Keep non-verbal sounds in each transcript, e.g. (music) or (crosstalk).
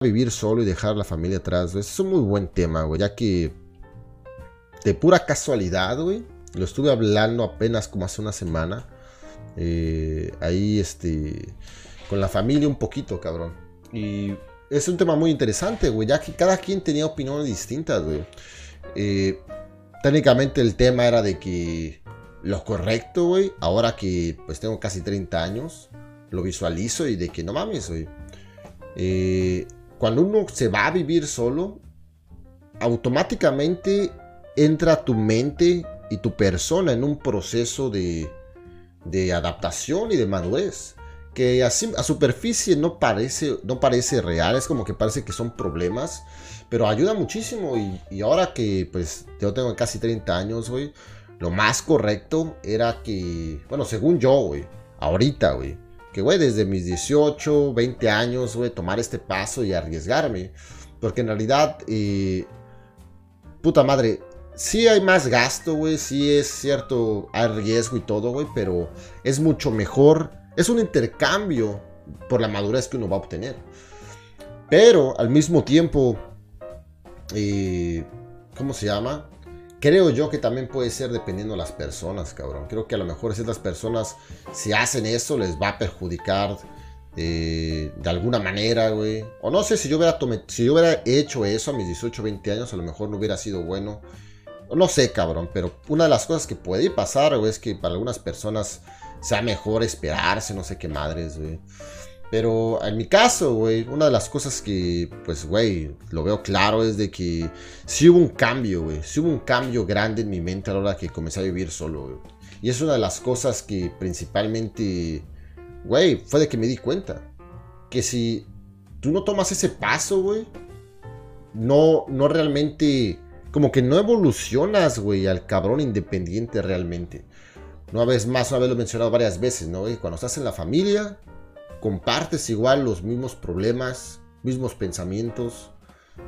vivir solo y dejar la familia atrás, güey. Es un muy buen tema, güey, ya que de pura casualidad, güey, lo estuve hablando apenas como hace una semana. Eh, ahí, este, con la familia un poquito, cabrón. Y es un tema muy interesante, güey, ya que cada quien tenía opiniones distintas, güey. Eh, técnicamente el tema era de que lo correcto, güey, ahora que pues tengo casi 30 años, lo visualizo y de que no mames, güey. Eh, cuando uno se va a vivir solo, automáticamente entra tu mente y tu persona en un proceso de, de adaptación y de madurez que a, superficie no parece, no parece real, es como que parece que son problemas, pero ayuda muchísimo y, ahora que pues yo tengo casi 30 años, güey, lo más correcto era que, bueno, según yo, güey, ahorita, güey, güey, desde mis 18, 20 años, güey, tomar este paso y arriesgarme, porque en realidad, puta madre, sí hay más gasto, güey, sí es cierto, hay riesgo y todo, güey, pero es mucho mejor es un intercambio por la madurez que uno va a obtener. Pero al mismo tiempo, eh, ¿cómo se llama? Creo yo que también puede ser dependiendo de las personas, cabrón. Creo que a lo mejor ciertas personas, si hacen eso, les va a perjudicar eh, de alguna manera, güey. O no sé, si yo, hubiera si yo hubiera hecho eso a mis 18, 20 años, a lo mejor no hubiera sido bueno. No sé, cabrón, pero una de las cosas que puede pasar, güey, es que para algunas personas sea mejor esperarse, no sé qué madres, güey. Pero en mi caso, güey, una de las cosas que, pues, güey, lo veo claro es de que sí hubo un cambio, güey. Sí hubo un cambio grande en mi mente a la hora que comencé a vivir solo, güey. Y es una de las cosas que principalmente, güey, fue de que me di cuenta. Que si tú no tomas ese paso, güey, no, no realmente, como que no evolucionas, güey, al cabrón independiente realmente. Una vez más, una vez lo he mencionado varias veces, ¿no? cuando estás en la familia, compartes igual los mismos problemas, mismos pensamientos,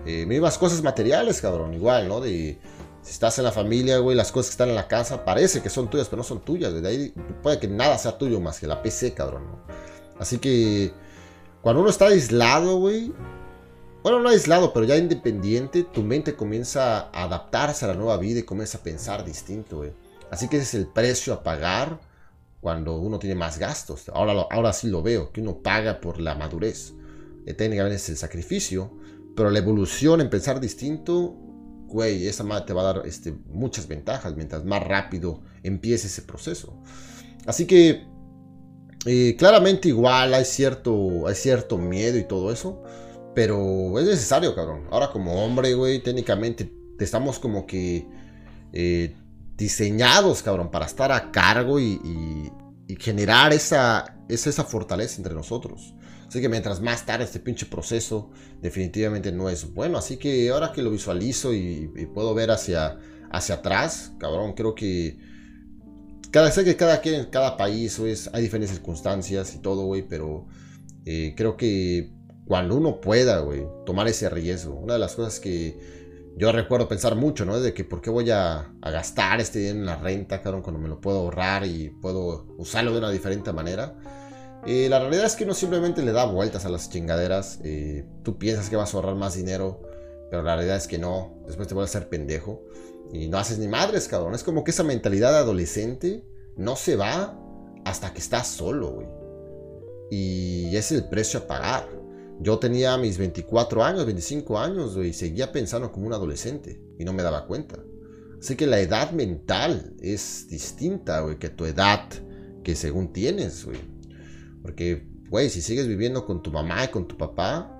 eh, mismas cosas materiales, cabrón, igual, ¿no? De si estás en la familia, güey, las cosas que están en la casa parece que son tuyas, pero no son tuyas. De ahí puede que nada sea tuyo más que la PC, cabrón. Así que cuando uno está aislado, güey, bueno, no aislado, pero ya independiente, tu mente comienza a adaptarse a la nueva vida y comienza a pensar distinto, güey. Así que ese es el precio a pagar cuando uno tiene más gastos. Ahora, ahora sí lo veo, que uno paga por la madurez. Eh, técnicamente es el sacrificio, pero la evolución en pensar distinto, güey, esa madre te va a dar este, muchas ventajas mientras más rápido empiece ese proceso. Así que eh, claramente igual hay cierto, hay cierto miedo y todo eso, pero es necesario, cabrón. Ahora como hombre, güey, técnicamente estamos como que eh, diseñados, cabrón, para estar a cargo y, generar esa, esa, fortaleza entre nosotros. Así que mientras más tarde este pinche proceso definitivamente no es bueno. Así que ahora que lo visualizo y, puedo ver hacia, hacia atrás, cabrón, creo que... Cada, sé que cada quien, cada país, hay diferentes circunstancias y todo, güey, pero eh, creo que cuando uno pueda, güey, tomar ese riesgo, una de las cosas que yo recuerdo pensar mucho, ¿no? De que por qué voy a, gastar este dinero en la renta, cabrón, cuando me lo puedo ahorrar y puedo usarlo de una diferente manera. Eh, la realidad es que uno simplemente le da vueltas a las chingaderas. Eh, tú piensas que vas a ahorrar más dinero, pero la realidad es que no. Después te vuelves a ser pendejo y no haces ni madres, cabrón. Es como que esa mentalidad de adolescente no se va hasta que estás solo, güey. Y es el precio a pagar. Yo tenía mis 24 años, 25 años, y seguía pensando como un adolescente y no me daba cuenta. Así que la edad mental es distinta, güey, que tu edad que según tienes, güey. Porque, güey, si sigues viviendo con tu mamá y con tu papá,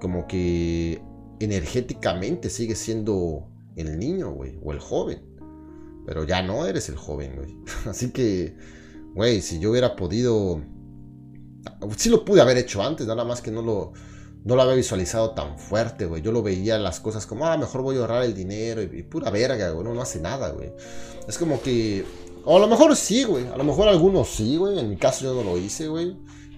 como que energéticamente sigues siendo el niño, güey, o el joven. Pero ya no eres el joven, güey. (laughs) Así que, güey, si yo hubiera podido Sí lo pude haber hecho antes, nada más que no lo, no lo había visualizado tan fuerte, güey. Yo lo veía las cosas como, ah, mejor voy a ahorrar el dinero y, pura verga, güey. No, no hace nada, güey. Es como que... O a lo mejor sí, güey. A lo mejor algunos sí, güey. En mi caso yo no lo hice, güey.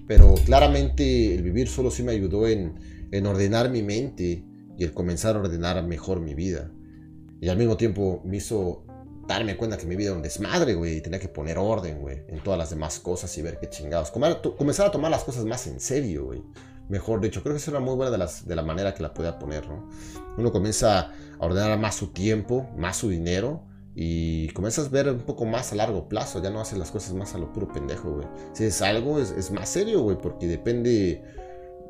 Pero claramente el vivir solo sí me ayudó en, en ordenar mi mente y el comenzar a ordenar mejor mi vida. Y al mismo tiempo me hizo darme cuenta que mi vida era un desmadre, güey, y tenía que poner orden, güey, en todas las demás cosas y ver qué chingados. Comenzar a tomar las cosas más en serio, güey. Mejor dicho, creo que es una muy buena de, las, de la manera que la pueda poner, ¿no? Uno comienza a ordenar más su tiempo, más su dinero, y comienzas a ver un poco más a largo plazo, ya no haces las cosas más a lo puro pendejo, güey. Si es algo, es, es más serio, güey, porque depende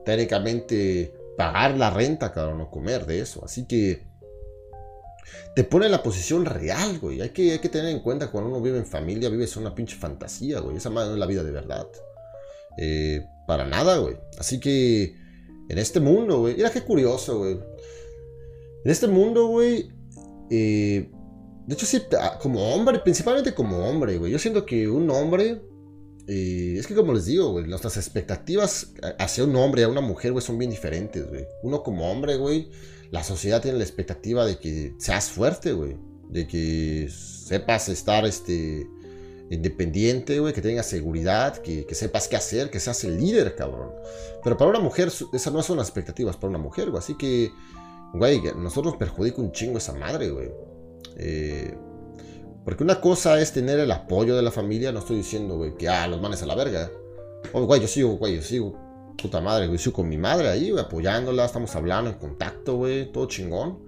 técnicamente pagar la renta, cabrón, o comer de eso. Así que te pone en la posición real, güey. Hay que, hay que tener en cuenta cuando uno vive en familia, vives una pinche fantasía, güey. Esa madre no es la vida de verdad. Eh, para nada, güey. Así que en este mundo, güey. Mira qué curioso, güey. En este mundo, güey. Eh, de hecho, sí, como hombre, principalmente como hombre, güey. Yo siento que un hombre. Eh, es que como les digo, güey, nuestras expectativas hacia un hombre, a una mujer, güey, son bien diferentes, güey. Uno como hombre, güey, la sociedad tiene la expectativa de que seas fuerte, güey. De que sepas estar, este, independiente, güey, que tengas seguridad, que, sepas qué hacer, que seas el líder, cabrón. Pero para una mujer, esas no son expectativas para una mujer, güey. Así que, güey, nosotros perjudica un chingo esa madre, güey. Eh, porque una cosa es tener el apoyo de la familia, no estoy diciendo, güey, que, ah, los manes a la verga. Oh, güey, yo sigo, güey, yo sigo, puta madre, güey, sigo con mi madre ahí, güey, apoyándola, estamos hablando, en contacto, güey, todo chingón.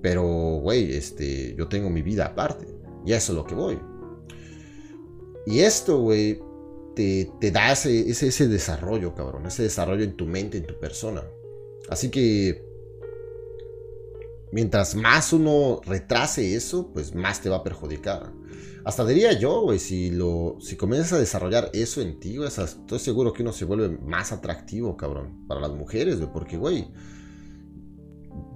Pero, güey, este, yo tengo mi vida aparte. Y eso es lo que voy. Y esto, güey, te, te, da ese, ese desarrollo, cabrón, ese desarrollo en tu mente, en tu persona. Así que mientras más uno retrase eso, pues más te va a perjudicar. Hasta diría yo, güey, si, lo, si comienzas a desarrollar eso en ti, güey, estoy seguro que uno se vuelve más atractivo, cabrón, para las mujeres, güey, porque, güey,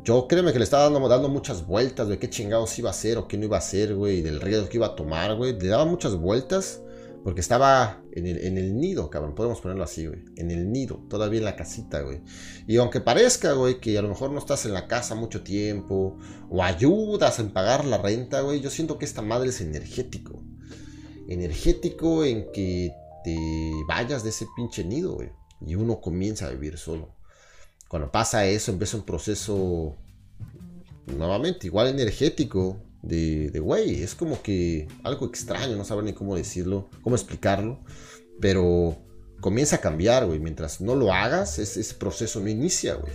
yo créeme que le estaba dando, dando muchas vueltas de qué chingados iba a hacer o qué no iba a hacer, güey, del riesgo que iba a tomar, güey, le daba muchas vueltas porque estaba en el, en el, nido, cabrón. Podemos ponerlo así, güey. En el nido, todavía en la casita, güey. Y aunque parezca, güey, que a lo mejor no estás en la casa mucho tiempo o ayudas en pagar la renta, güey, yo siento que esta madre es energético. Energético en que te vayas de ese pinche nido, güey. Y uno comienza a vivir solo. Cuando pasa eso, empieza un proceso nuevamente igual energético de, güey, es como que algo extraño, no saben ni cómo decirlo, cómo explicarlo, pero comienza a cambiar, güey, mientras no lo hagas, ese, proceso no inicia, güey.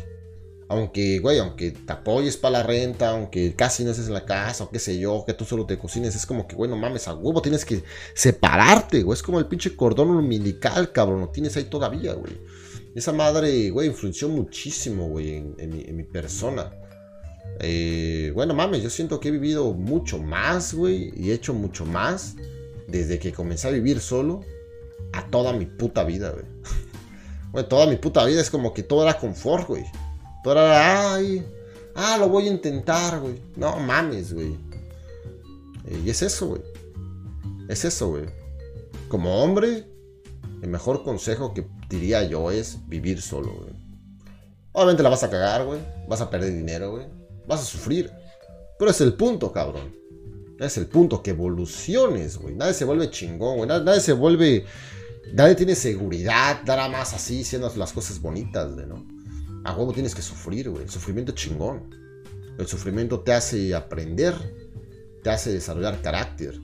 Aunque, güey, aunque te apoyes para la renta, aunque casi no estés en la casa, o qué sé yo, que tú solo te cocines, es como que, güey, no mames, a huevo tienes que separarte, güey. Es como el pinche cordón umbilical, cabrón, lo tienes ahí todavía, güey. Esa madre, güey, influenció muchísimo, güey, en mi persona. Eh, bueno, mames, yo siento que he vivido mucho más, güey, y he hecho mucho más desde que comencé a vivir solo a toda mi puta vida, güey. (laughs) Güey, toda mi puta vida es como que todo era confort, güey. Todo era, ay, ah, lo voy a intentar, güey. No mames, güey. Eh, y es eso, güey. Es eso, güey. Como hombre, el mejor consejo que diría yo es vivir solo, güey. Obviamente la vas a cagar, güey. Vas a perder dinero, güey vas a sufrir. Pero es el punto, cabrón. Es el punto, que evoluciones, güey. Nadie se vuelve chingón, güey. Nadie, se vuelve... Nadie tiene seguridad, nada más así, siendo las cosas bonitas, güey, ¿no? A huevo tienes que sufrir, güey. El sufrimiento chingón. El sufrimiento te hace aprender, te hace desarrollar carácter.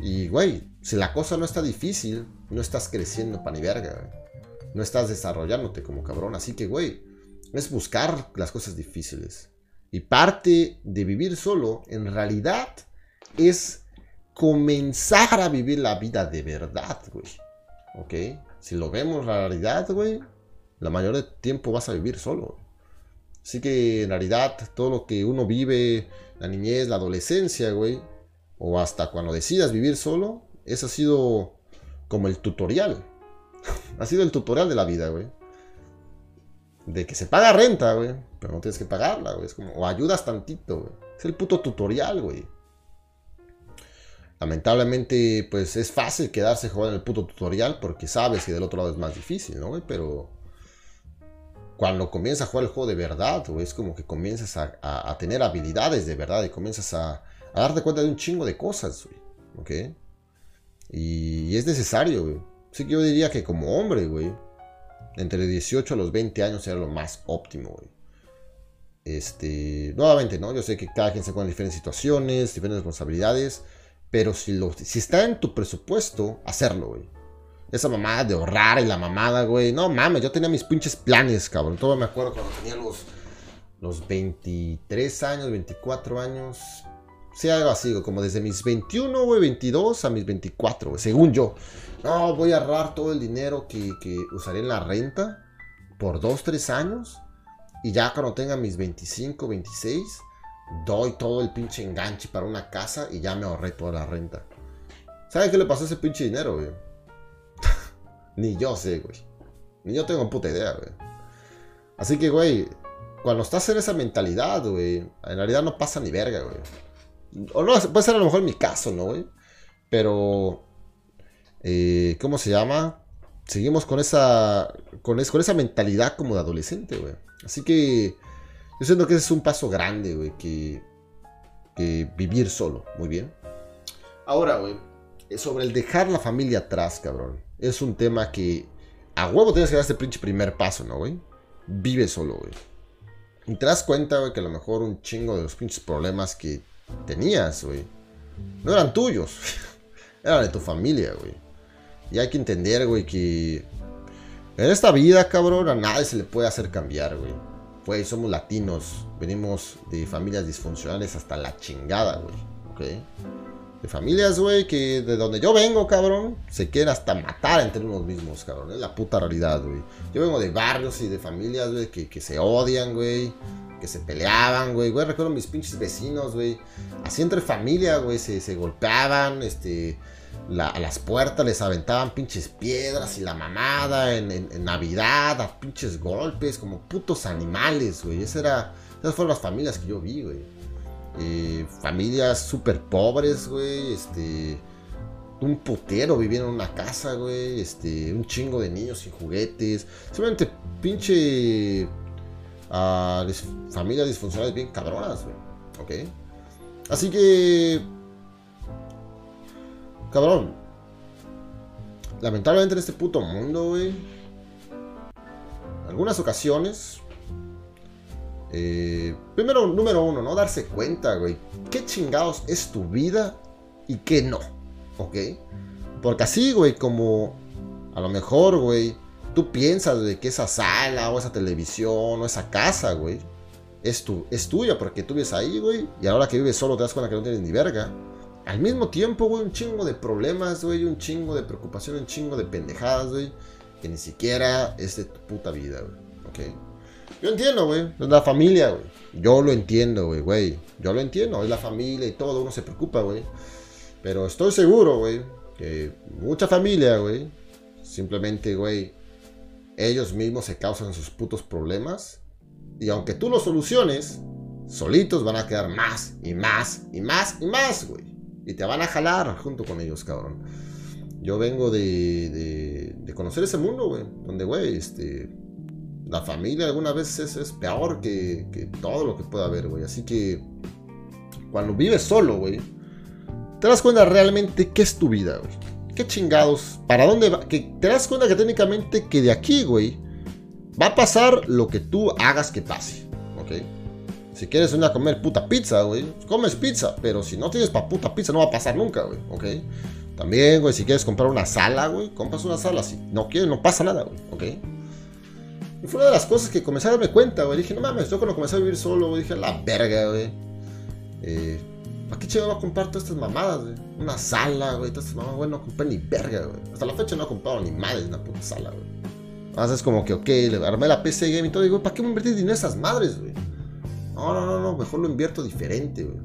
Y, güey, si la cosa no está difícil, no estás creciendo para ni verga, güey. No estás desarrollándote como cabrón. Así que, güey, es buscar las cosas difíciles. Y parte de vivir solo, en realidad, es comenzar a vivir la vida de verdad, güey. ¿Ok? Si lo vemos la realidad, güey, la mayoría del tiempo vas a vivir solo. Así que en realidad todo lo que uno vive, la niñez, la adolescencia, güey, o hasta cuando decidas vivir solo, eso ha sido como el tutorial. (laughs) ha sido el tutorial de la vida, güey de que se paga renta, güey, pero no tienes que pagarla, güey. Es como, o ayudas tantito, güey. Es el puto tutorial, güey. Lamentablemente, pues es fácil quedarse jugando en el puto tutorial porque sabes que del otro lado es más difícil, ¿no, güey? Pero cuando comienzas a jugar el juego de verdad, güey, es como que comienzas a, tener habilidades de verdad y comienzas a, darte cuenta de un chingo de cosas, güey. ¿Ok? Y, y es necesario, güey. Así que yo diría que como hombre, güey, entre 18 a los 20 años era lo más óptimo, güey. Este, nuevamente, ¿no? Yo sé que cada quien se encuentra en diferentes situaciones, diferentes responsabilidades, pero si, lo, si está en tu presupuesto, hacerlo, güey. esa mamada de ahorrar y la mamada, güey. No mames, yo tenía mis pinches planes, cabrón. Todo me acuerdo cuando tenía los, los 23 años, 24 años. Sí, algo así, como desde mis 21, güey, 22 a mis 24, güey, según yo. No, voy a ahorrar todo el dinero que, usaré en la renta por 2, 3 años. Y ya cuando tenga mis 25, 26, doy todo el pinche enganche para una casa y ya me ahorré toda la renta. ¿Sabes qué le pasó a ese pinche dinero, güey? (laughs) Ni yo sé, güey. Ni yo tengo puta idea, güey. Así que, güey, cuando estás en esa mentalidad, güey, en realidad no pasa ni verga, güey. O no, puede ser a lo mejor mi caso, ¿no, güey? Pero, eh, ¿cómo se llama? Seguimos con esa, con, con esa mentalidad como de adolescente, güey. Así que yo siento que ese es un paso grande, güey, que, que vivir solo, muy bien. Ahora, güey, sobre el dejar la familia atrás, cabrón. Es un tema que a huevo tienes que dar este pinche primer paso, ¿no, güey? Vive solo, güey. Y te das cuenta, güey, que a lo mejor un chingo de los pinches problemas que tenías, güey, no eran tuyos. (laughs) eran de tu familia, güey. Y hay que entender, güey, que en esta vida, cabrón, a nadie se le puede hacer cambiar, güey. Güey, somos latinos. Venimos de familias disfuncionales hasta la chingada, güey. ¿Ok? De familias, güey, que de donde yo vengo, cabrón, se quieren hasta matar entre unos mismos, cabrón. Es la puta realidad, güey. Yo vengo de barrios y de familias, güey, que, se odian, güey. Que se peleaban, güey. Güey, recuerdo mis pinches vecinos, güey. Así entre familia, güey, se, se golpeaban, este a las puertas les aventaban pinches piedras y la mamada en, Navidad, a pinches golpes, como putos animales, güey. Esa era, esas fueron las familias que yo vi, güey. Eh, familias súper pobres, güey. Este, un putero viviendo en una casa, güey. Este, un chingo de niños sin juguetes. Simplemente pinche uh, familias disfuncionales bien cabronas, güey. ¿Ok? Así que Cabrón. Lamentablemente en este puto mundo, güey. Algunas ocasiones. Eh, primero, número uno, ¿no? Darse cuenta, güey. ¿Qué chingados es tu vida y qué no? ¿Ok? Porque así, güey, como a lo mejor, güey, tú piensas de que esa sala o esa televisión o esa casa, güey, es, es tuya porque tú vives ahí, güey. Y ahora que vives solo te das cuenta que no tienes ni verga. Al mismo tiempo, güey, un chingo de problemas, güey, un chingo de preocupación, un chingo de pendejadas, güey, que ni siquiera es de tu puta vida, güey, ¿ok? Yo entiendo, güey, es la familia, güey. Yo lo entiendo, güey, güey. Yo lo entiendo, es la familia y todo, uno se preocupa, güey. Pero estoy seguro, güey, que mucha familia, güey, simplemente, güey, ellos mismos se causan sus putos problemas. Y aunque tú los soluciones, solitos van a quedar más y más y más y más, güey. Y te van a jalar junto con ellos, cabrón. Yo vengo de, de, conocer ese mundo, güey. Donde, güey, este, la familia algunas veces es, peor que, que, todo lo que pueda haber, güey. Así que cuando vives solo, güey, te das cuenta realmente qué es tu vida, güey. Qué chingados, para dónde va. Que te das cuenta que técnicamente que de aquí, güey, va a pasar lo que tú hagas que pase, ¿ok? Si quieres ir a comer puta pizza, güey, comes pizza. Pero si no tienes pa' puta pizza, no va a pasar nunca, güey. ¿Ok? También, güey, si quieres comprar una sala, güey, compras una sala. Si no quieres, no pasa nada, güey. ¿Ok? Y fue una de las cosas que comencé a darme cuenta, güey. Dije, no mames, yo cuando comencé a vivir solo, dije, la verga, güey. Eh, ¿Para qué chido va a comprar todas estas mamadas, güey? Una sala, güey, todas estas mamadas, güey, no compré ni verga, güey. Hasta la fecha no he comprado ni madres una puta sala, güey. Además es como que, ok, le armé la PC Game y todo, digo, ¿para qué me invertir dinero en esas madres, güey? No, no, no, no, mejor lo invierto diferente, güey.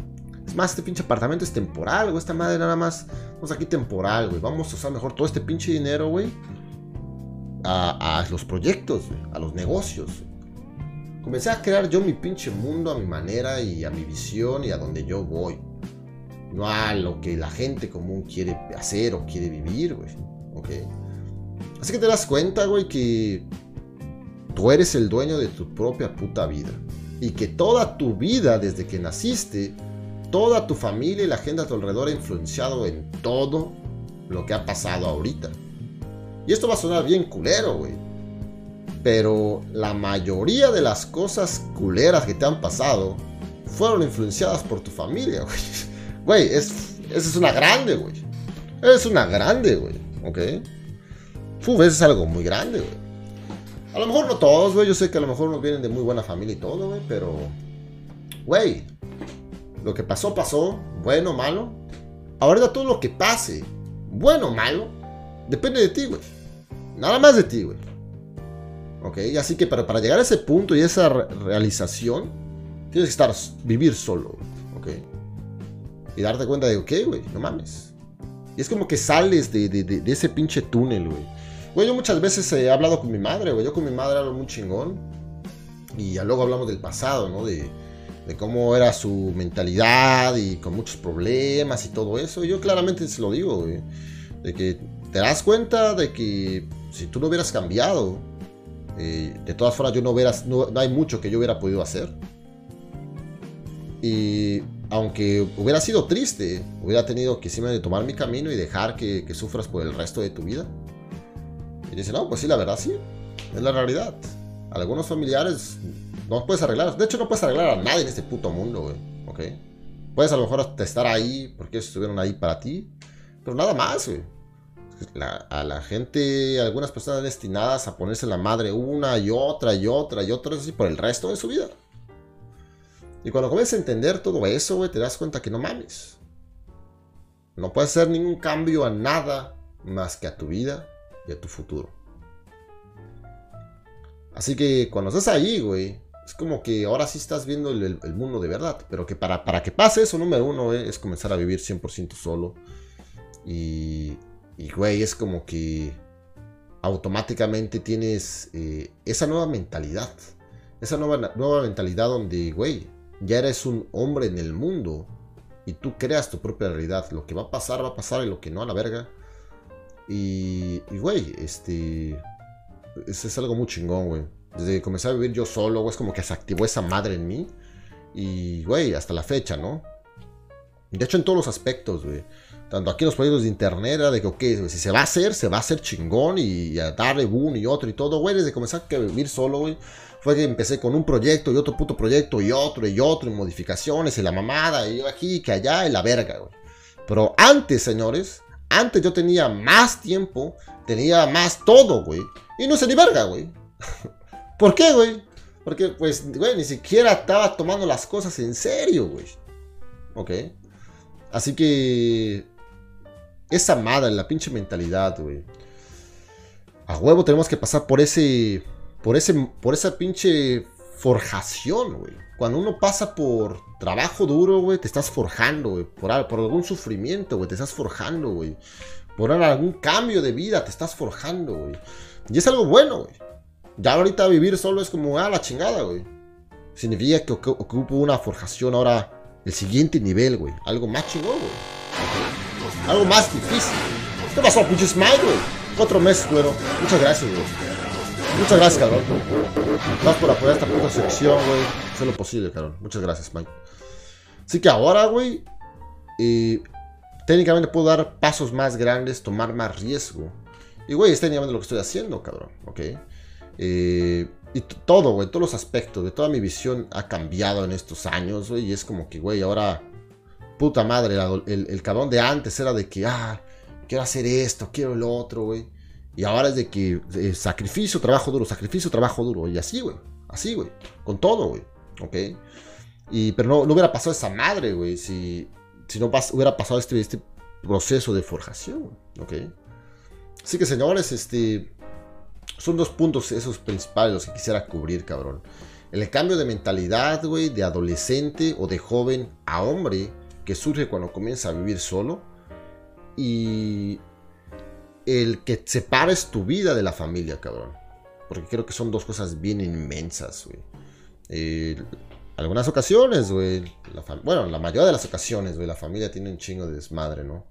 Es más, este pinche apartamento es temporal, güey. Esta madre nada más. Vamos aquí temporal, güey. Vamos a usar mejor todo este pinche dinero, güey. A, los proyectos. A los negocios. Comencé a crear yo mi pinche mundo a mi manera y a mi visión y a donde yo voy. No a lo que la gente común quiere hacer o quiere vivir, güey. ¿Ok? Así que te das cuenta, güey, que tú eres el dueño de tu propia puta vida y que toda tu vida desde que naciste, toda tu familia y la gente a tu alrededor ha influenciado en todo lo que ha pasado ahorita. Y esto va a sonar bien culero, güey. Pero la mayoría de las cosas culeras que te han pasado fueron influenciadas por tu familia, güey. Güey, es, esa es una grande, güey. Es una grande, güey. ¿Ok? Eso es algo muy grande, güey. A lo mejor no todos, güey. Yo sé que a lo mejor nos vienen de muy buena familia y todo, güey. Pero, güey, lo que pasó, pasó. Bueno, malo. Ahora todo lo que pase, bueno o malo, depende de ti, güey. Nada más de ti, güey. ¿Ok? Así que para, para llegar a ese punto y esa realización, tienes que estar, vivir solo, ¿ok? Y darte cuenta de, ok, güey, no mames. Y es como que sales de, de, ese pinche túnel, güey. Güey, yo muchas veces he hablado con mi madre, güey. Yo con mi madre hablo muy chingón. Y ya luego hablamos del pasado, ¿no? De, de cómo era su mentalidad y con muchos problemas y todo eso. Y yo claramente se lo digo, güey. De que te das cuenta de que si tú no hubieras cambiado, eh, de todas formas yo no hubieras, no, hay mucho que yo hubiera podido hacer. Y aunque hubiera sido triste, hubiera tenido que tomar mi camino y dejar que, sufras por el resto de tu vida. Y dice, no, pues sí, la verdad sí, es la realidad. Algunos familiares no puedes arreglar, de hecho no puedes arreglar a nadie en este puto mundo, güey, ¿ok? Puedes a lo mejor estar ahí porque estuvieron ahí para ti, pero nada más, güey. a la gente, algunas personas destinadas a ponerse la madre una y otra y otra y otra, así por el resto de su vida. Y cuando comienzas a entender todo eso, güey, te das cuenta que no mames. No puedes hacer ningún cambio a nada más que a tu vida y a tu futuro. Así que cuando estás ahí, güey, es como que ahora sí estás viendo el, mundo de verdad. Pero que para, para que pase eso, número uno, es comenzar a vivir 100% solo. Y, y, güey, es como que automáticamente tienes eh, esa nueva mentalidad. Esa nueva, nueva mentalidad donde, güey, ya eres un hombre en el mundo. Y tú creas tu propia realidad. Lo que va a pasar, va a pasar. Y lo que no, a la verga. Y, güey, este. Es, es algo muy chingón, güey. Desde que comencé a vivir yo solo, güey, es como que se activó esa madre en mí. Y, güey, hasta la fecha, ¿no? De hecho, en todos los aspectos, güey. Tanto aquí en los proyectos de internet, de que, ok, si se va a hacer, se va a hacer chingón y, a darle boom y otro y todo, güey. Desde que comencé a vivir solo, güey, fue que empecé con un proyecto y otro puto proyecto y otro y otro y modificaciones y la mamada y yo aquí, que allá y la verga, güey. Pero antes, señores, antes yo tenía más tiempo, tenía más todo, güey. Y no sé ni verga, güey. (laughs) ¿Por qué, güey? Porque, pues, güey, ni siquiera estaba tomando las cosas en serio, güey. Ok. Así que... Esa madre, la pinche mentalidad, güey. A huevo tenemos que pasar por ese... Por ese... Por esa pinche forjación, güey. Cuando uno pasa por trabajo duro, güey, te estás forjando, güey. Por, algún sufrimiento, güey, te estás forjando, güey. Por algún cambio de vida, te estás forjando, güey. Y es algo bueno, güey. Ya ahorita vivir solo es como, ah, la chingada, güey. Significa que ocupo una forjación ahora, el siguiente nivel, güey. Algo más chingón, güey. Algo más difícil. ¿Qué pasó, pinche Smile, güey? Cuatro meses, güey. Muchas gracias, güey. Muchas gracias, cabrón. Gracias por apoyar esta puta sección, güey. Sé lo posible, cabrón. Muchas gracias, Mike. Así que ahora, güey, eh, técnicamente puedo dar pasos más grandes, tomar más riesgo. Y, güey, es técnicamente lo que estoy haciendo, cabrón, ¿ok? Eh, y todo, güey, todos los aspectos de toda mi visión ha cambiado en estos años, güey. Y es como que, güey, ahora, puta madre, el, cabrón de antes era de que, ah, quiero hacer esto, quiero el otro, güey. Y ahora es de que eh, sacrificio, trabajo duro, sacrificio, trabajo duro. Y así, güey, así, güey, con todo, güey, ¿ok? Y, pero no, no hubiera pasado esa madre, güey, si, si no hubiera pasado este, este proceso de forjación, ¿ok? Así que, señores, este son dos puntos esos principales los que quisiera cubrir, cabrón. El cambio de mentalidad, güey, de adolescente o de joven a hombre que surge cuando comienza a vivir solo. Y el que separes tu vida de la familia, cabrón. Porque creo que son dos cosas bien inmensas, güey. Algunas ocasiones, güey. Bueno, la mayoría de las ocasiones, güey. La familia tiene un chingo de desmadre, ¿no?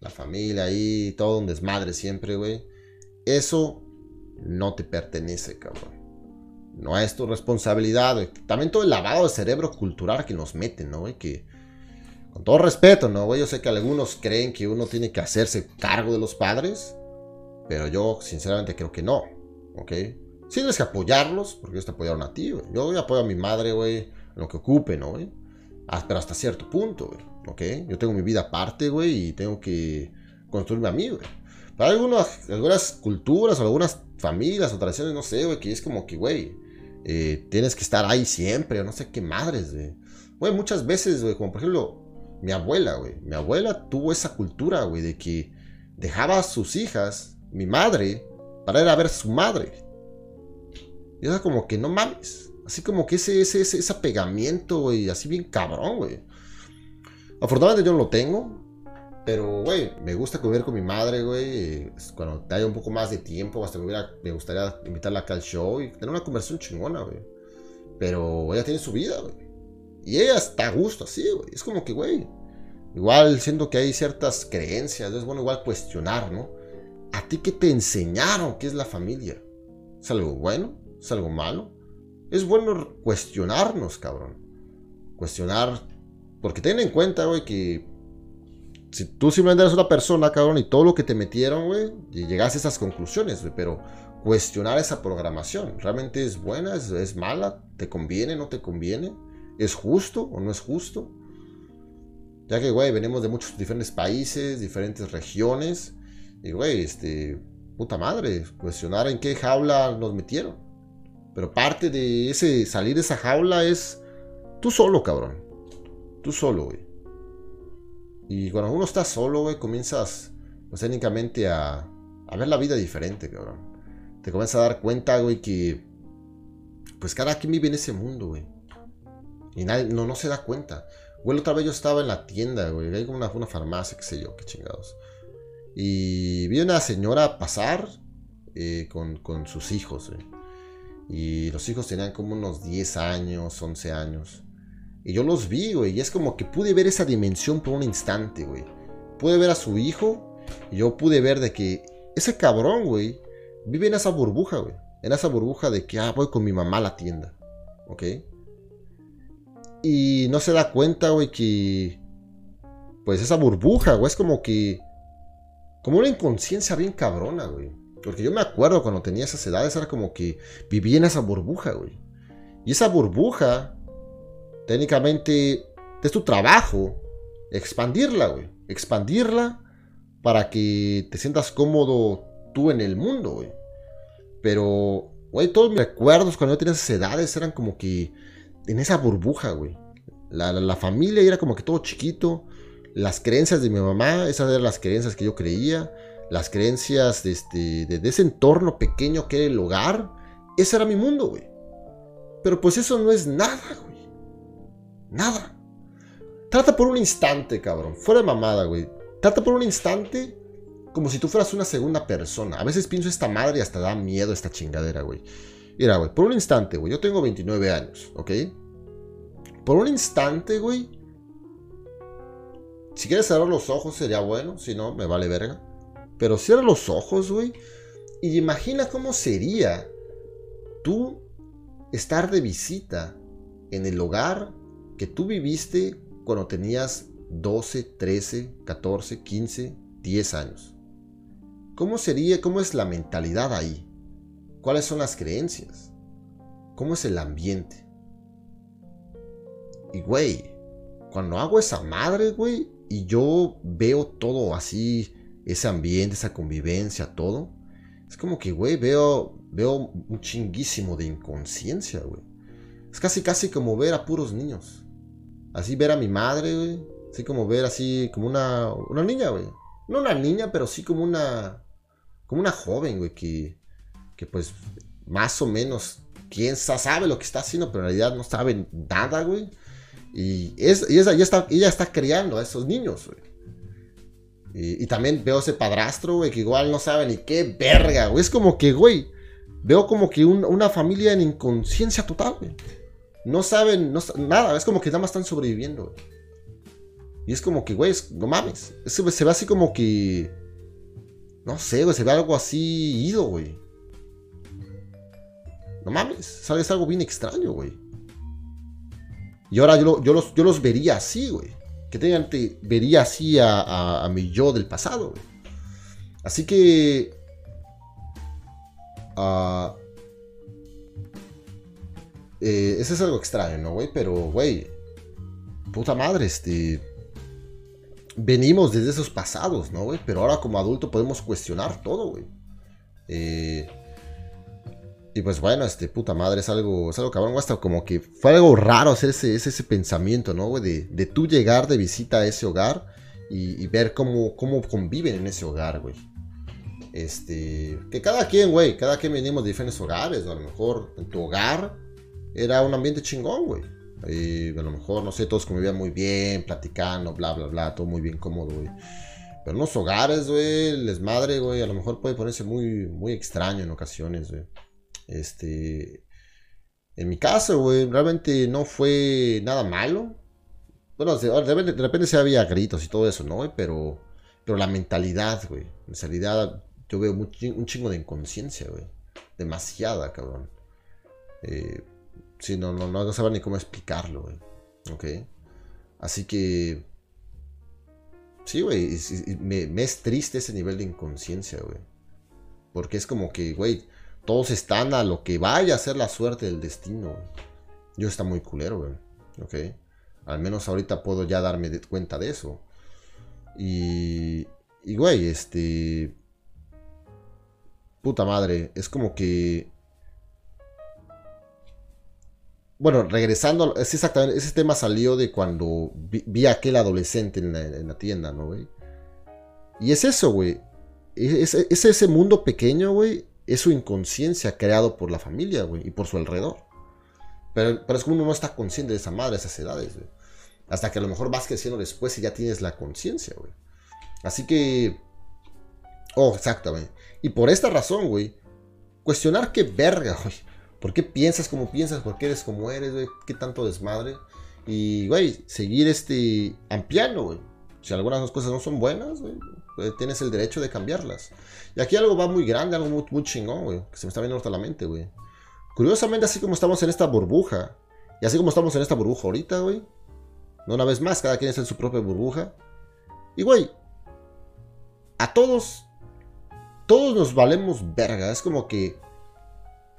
La familia ahí, todo un desmadre siempre, güey. Eso no te pertenece, cabrón. No es tu responsabilidad, También todo el lavado de cerebro cultural que nos meten, ¿no, güey? Que, con todo respeto, ¿no? Yo sé que algunos creen que uno tiene que hacerse cargo de los padres, pero yo, sinceramente, creo que no, ¿ok? Sí tienes que apoyarlos, porque ellos te apoyaron a ti, güey. Yo apoyo a mi madre, güey, en lo que ocupe, ¿no, güey? Ah, pero hasta cierto punto, güey, ¿ok? Yo tengo mi vida aparte, güey, y tengo que construirme a mí, güey. Para algunas, algunas culturas o algunas familias o tradiciones, no sé, güey, que es como que, güey, eh, tienes que estar ahí siempre, o no sé qué madres, güey. Güey, muchas veces, güey, como por ejemplo, mi abuela, güey. Mi abuela tuvo esa cultura, güey, de que dejaba a sus hijas, mi madre, para ir a ver a su madre. Y era como que no mames. Así como que ese, ese, ese, ese apegamiento, güey, así bien cabrón, güey. Afortunadamente yo no lo tengo. Pero, güey, me gusta comer con mi madre, güey. Cuando haya un poco más de tiempo, hasta me, me gustaría invitarla acá al show y tener una conversación chingona, güey. Pero ella tiene su vida, güey. Y ella está a gusto así, güey. Es como que, güey. Igual siento que hay ciertas creencias. Es bueno igual cuestionar, ¿no? ¿A ti qué te enseñaron qué es la familia? ¿Es algo bueno? ¿Es algo malo? Es bueno cuestionarnos, cabrón. Cuestionar. Porque ten en cuenta, güey, que si tú simplemente eres una persona, cabrón, y todo lo que te metieron, güey, y llegas a esas conclusiones, güey, pero cuestionar esa programación, ¿realmente es buena, es, mala, te conviene, no te conviene, es justo o no es justo? Ya que, güey, venimos de muchos diferentes países, diferentes regiones, y, güey, este, puta madre, cuestionar en qué jaula nos metieron. Pero parte de ese salir de esa jaula es tú solo, cabrón. Tú solo, güey. Y cuando uno está solo, güey, comienzas, pues técnicamente a, a ver la vida diferente, cabrón. Te comienzas a dar cuenta, güey, que pues cada quien vive en ese mundo, güey. Y nadie, no, no se da cuenta. Güey, otra vez yo estaba en la tienda, güey. Hay como una, una farmacia, qué sé yo, qué chingados. Y vi una señora pasar eh, con, con, sus hijos, güey. Y los hijos tenían como unos 10 años, 11 años. Y yo los vi, güey. Y es como que pude ver esa dimensión por un instante, güey. Pude ver a su hijo. Y yo pude ver de que ese cabrón, güey, vive en esa burbuja, güey. En esa burbuja de que, ah, voy con mi mamá a la tienda. ¿Ok? Y no se da cuenta, güey, que... Pues esa burbuja, güey, es como que... Como una inconsciencia bien cabrona, güey. Porque yo me acuerdo cuando tenía esas edades, era como que vivía en esa burbuja, güey. Y esa burbuja técnicamente es tu trabajo expandirla, güey. Expandirla para que te sientas cómodo tú en el mundo, güey. Pero, güey, todos mis recuerdos cuando yo tenía esas edades eran como que en esa burbuja, güey. La, familia era como que todo chiquito. Las creencias de mi mamá, esas eran las creencias que yo creía. Las creencias de, este, de ese entorno pequeño que era el hogar. Ese era mi mundo, güey. Pero pues eso no es nada, güey. Nada. Trata por un instante, cabrón. Fuera de mamada, güey. Trata por un instante como si tú fueras una segunda persona. A veces pienso esta madre hasta da miedo esta chingadera, güey. Mira, güey, por un instante, güey. Yo tengo 29 años, ¿ok? Por un instante, güey. Si quieres cerrar los ojos sería bueno. Si no, me vale verga. Pero cierra los ojos, güey. Y imagina cómo sería tú estar de visita en el hogar que tú viviste cuando tenías 12, 13, 14, 15, 10 años. ¿Cómo sería, cómo es la mentalidad ahí? ¿Cuáles son las creencias? ¿Cómo es el ambiente? Y güey, cuando hago esa madre, güey, y yo veo todo así, ese ambiente, esa convivencia, todo, es como que, güey, veo, veo un chinguísimo de inconsciencia, güey. Es casi, casi como ver a puros niños. Así ver a mi madre, güey. Así como ver así, como una, una niña, güey. No una niña, pero sí como una, como una joven, güey, que, que pues más o menos piensa, sabe lo que está haciendo, pero en realidad no sabe nada, güey. Y, es, ella, está, ella está criando a esos niños, güey. Y, y, también veo ese padrastro, güey, que igual no sabe ni qué verga, güey. Es como que, güey, veo como que una familia en inconsciencia total, güey no saben nada, es como que nada más están sobreviviendo. Y es como que, güey, no mames. se ve así como que. No sé, güey, se ve algo así ido, güey. No mames, es algo bien extraño, güey. Y ahora yo, yo, los, yo los vería así, güey. Que tengan, vería así a, a, mi yo del pasado, güey. Así que. Uh, eh, es algo extraño, ¿no, güey? Pero, güey, puta madre, este... venimos desde esos pasados, ¿no, güey? Pero ahora como adulto podemos cuestionar todo, güey. Eh, y pues bueno, este puta madre es algo, es algo cabrón, hasta como que fue algo raro hacer ese, ese, pensamiento, ¿no, güey? De, de tú llegar de visita a ese hogar y, ver cómo, cómo conviven en ese hogar, güey. Este, que cada quien, güey, cada quien venimos de diferentes hogares. A lo mejor en tu hogar era un ambiente chingón, güey. Y a lo mejor, no sé, todos convivían muy bien, platicando, bla, bla, bla, todo muy bien cómodo, güey. Pero en los hogares, güey, les madre, güey, a lo mejor puede ponerse muy, muy extraño en ocasiones, güey. Este. En mi caso, güey, realmente no fue nada malo. Bueno, de repente, de se había gritos y todo eso, ¿no? Pero, pero la mentalidad, güey. Mentalidad, yo veo un chingo de inconsciencia, güey. Demasiada, cabrón. Eh, Sí, no, no, no, no ni cómo explicarlo, güey. Ok. Así que. Sí, güey. Me, me, es triste ese nivel de inconsciencia, güey. Porque es como que, güey, todos están a lo que vaya a ser la suerte del destino. Yo está muy culero, güey. Ok. Al menos ahorita puedo ya darme cuenta de eso. Y. Y, güey, este. Puta madre. Es como que bueno, regresando, es exactamente, ese tema salió de cuando vi, a aquel adolescente en la, tienda, ¿no, güey? Y es eso, güey. Es, ese mundo pequeño, güey. Es su inconsciencia creado por la familia, güey, y por su alrededor. Pero, pero es como uno no está consciente de esa madre, esas edades, güey. Hasta que a lo mejor vas creciendo después y ya tienes la conciencia, güey. Así que... Oh, exactamente. Y por esta razón, güey. Cuestionar qué verga, güey ¿Por qué piensas como piensas? ¿Por qué eres como eres, güey? ¿Qué tanto desmadre? Y, güey, seguir este ampliando, güey. Si algunas cosas no son buenas, güey, tienes el derecho de cambiarlas. Y aquí algo va muy grande, algo muy, chingón, güey, que se me está viendo hasta la mente, güey. Curiosamente, así como estamos en esta burbuja, y así como estamos en esta burbuja ahorita, güey, no una vez más, cada quien está en su propia burbuja. Y, güey, a todos, todos nos valemos verga. Es como que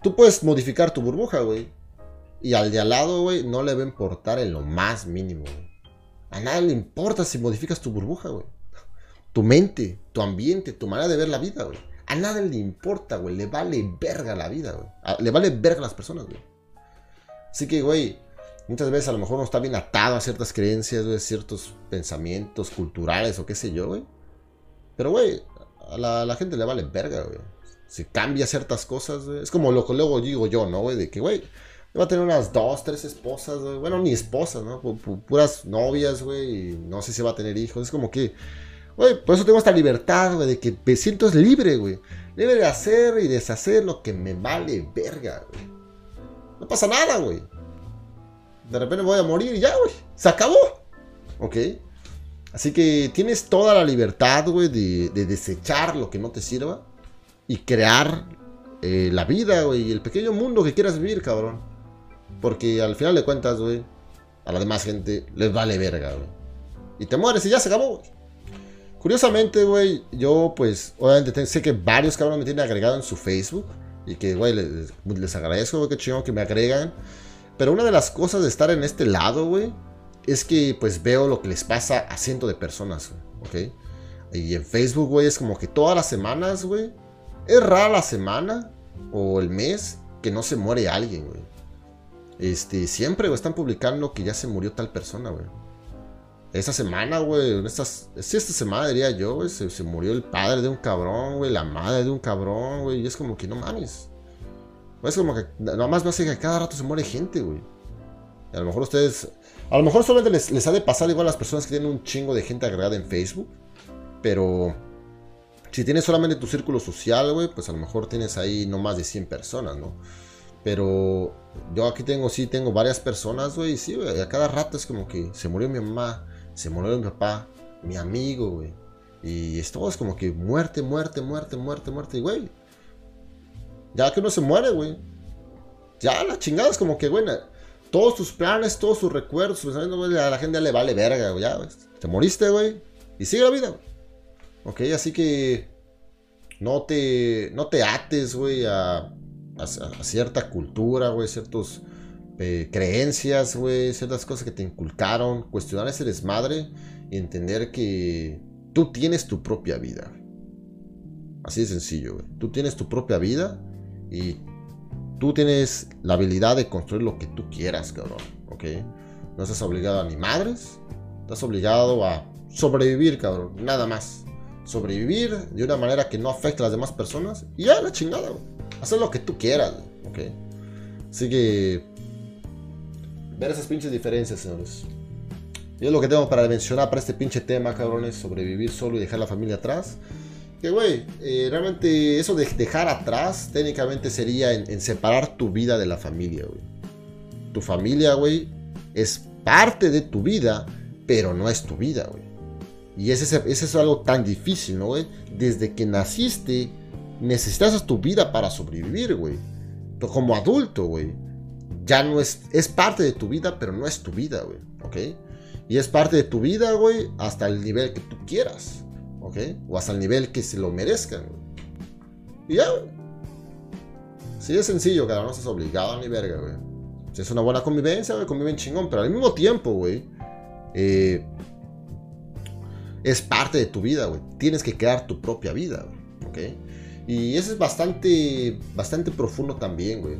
Tú puedes modificar tu burbuja, güey. Y al de al lado, güey, no le va a importar en lo más mínimo, güey. A nadie le importa si modificas tu burbuja, güey. Tu mente, tu ambiente, tu manera de ver la vida, güey. A nadie le importa, güey. Le vale verga la vida, güey. Le vale verga a las personas, güey. Así que, güey, muchas veces a lo mejor no está bien atado a ciertas creencias, güey, ciertos pensamientos culturales o qué sé yo, güey. Pero, güey, a la, gente le vale verga, güey se cambia ciertas cosas, güey. Es como lo que luego digo yo, ¿no, güey? De que, güey, va a tener unas dos, tres esposas, güey. Bueno, ni esposas, ¿no? puras novias, güey. Y no sé si va a tener hijos. Es como que, güey, por eso tengo esta libertad, güey, de que me siento libre, güey. Libre de hacer y deshacer lo que me vale verga, güey. No pasa nada, güey. De repente voy a morir y ya, güey. Se acabó. ¿Ok? Así que tienes toda la libertad, güey, de, de desechar lo que no te sirva y crear eh, la vida, güey, y el pequeño mundo que quieras vivir, cabrón. Porque al final de cuentas, güey, a la demás gente les vale verga, güey. Y te mueres y ya se acabó, güey. Curiosamente, güey, yo pues, obviamente sé que varios cabrones me tienen agregado en su Facebook. Y que, güey, les, agradezco, güey, que chingón que me agregan. Pero una de las cosas de estar en este lado, güey, es que pues veo lo que les pasa a cientos de personas, ¿ok? Y en Facebook, güey, es como que todas las semanas, güey, es rara la semana o el mes que no se muere alguien, güey. Este, siempre, güey, están publicando que ya se murió tal persona, güey. Esta semana, güey, estas, sí, esta semana diría yo, güey, se, murió el padre de un cabrón, güey, la madre de un cabrón, güey, y es como que no mames. Es como que nada más hace que cada rato se muere gente, güey. A lo mejor ustedes, a lo mejor solamente les, les ha de pasar igual a las personas que tienen un chingo de gente agregada en Facebook, pero si tienes solamente tu círculo social, güey, pues a lo mejor tienes ahí no más de 100 personas, ¿no? Pero yo aquí tengo, sí, tengo varias personas, güey, y sí, güey, a cada rato es como que se murió mi mamá, se murió mi papá, mi amigo, güey. Y esto es como que muerte, muerte, muerte, muerte, muerte, y güey. Ya que uno se muere, güey. Ya la chingada es como que, güey, todos tus planes, todos tus recuerdos, güey, a la gente ya le vale verga, güey. Ya, güey. Te moriste, güey. Y sigue la vida, güey. Ok, así que no te, no te ates, güey, a, a, cierta cultura, güey, ciertos eh, creencias, güey, ciertas cosas que te inculcaron, cuestionar ese desmadre y entender que tú tienes tu propia vida. Así de sencillo, güey. Tú tienes tu propia vida y tú tienes la habilidad de construir lo que tú quieras, cabrón, ¿ok? No estás obligado a ni madres, estás obligado a sobrevivir, cabrón, nada más. Sobrevivir de una manera que no afecte a las demás personas y ya la chingada, güey. Hacer lo que tú quieras, ¿ok? Así que esas pinches diferencias, señores. Y es lo que tengo para mencionar para este pinche tema, cabrones. Sobrevivir solo y dejar la familia atrás. Que, güey, eh, realmente eso de dejar atrás técnicamente sería en, separar tu vida de la familia, güey. Tu familia, güey, es parte de tu vida, pero no es tu vida, güey. Y ese es algo tan difícil, ¿no, güey? Desde que naciste, necesitas tu vida para sobrevivir, güey. Como adulto, güey ya no es, es parte de tu vida, pero no es tu vida, güey, ¿ok? Y es parte de tu vida, güey, hasta el nivel que tú quieras, ¿ok? O hasta el nivel que se lo merezcan, güey. Y ya, güey. Sí, es sencillo, cada no estás obligado a ni verga, güey. Si es una buena convivencia, güey, conviven chingón, pero al mismo tiempo, güey, eh, es parte de tu vida, güey. Tienes que crear tu propia vida, güey, ¿ok? Y eso es bastante, bastante profundo también, güey.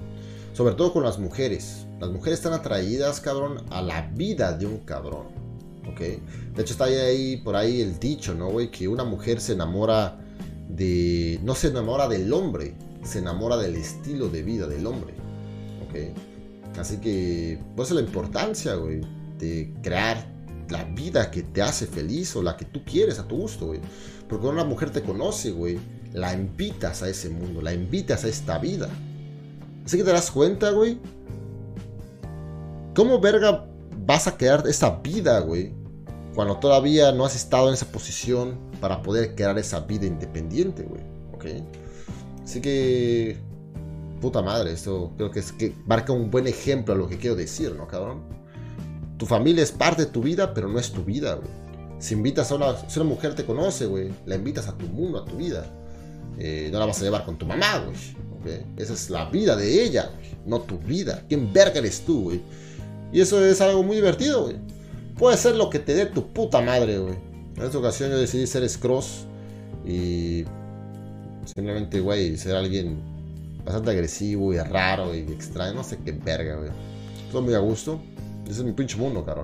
Sobre todo con las mujeres. Las mujeres están atraídas, cabrón, a la vida de un cabrón. ¿Ok? De hecho, está ahí por ahí el dicho, ¿no, güey? Que una mujer se enamora de. No se enamora del hombre, se enamora del estilo de vida del hombre. ¿Ok? Así que, pues es la importancia, güey, de crear la vida que te hace feliz o la que tú quieres a tu gusto, güey. Porque cuando una mujer te conoce, güey, la invitas a ese mundo, la invitas a esta vida. Así que te das cuenta, güey. ¿Cómo verga vas a crear esa vida, güey? Cuando todavía no has estado en esa posición para poder crear esa vida independiente, güey. ¿Ok? Así que... Puta madre, esto creo que es que marca un buen ejemplo a lo que quiero decir, ¿no, cabrón? Tu familia es parte de tu vida, pero no es tu vida, güey. Si invitas a una, si mujer te conoce, güey, la invitas a tu mundo, a tu vida. Eh, no la vas a llevar con tu mamá, güey. Esa es la vida de ella, no tu vida. ¿Quién verga eres tú, güey? Y eso es algo muy divertido, güey. Puede ser lo que te dé tu puta madre, güey. En esta ocasión yo decidí ser Scross y simplemente, güey, ser alguien bastante agresivo y raro y extraño. No sé qué verga, güey. Todo muy a gusto. Ese es mi pinche mundo, cabrón.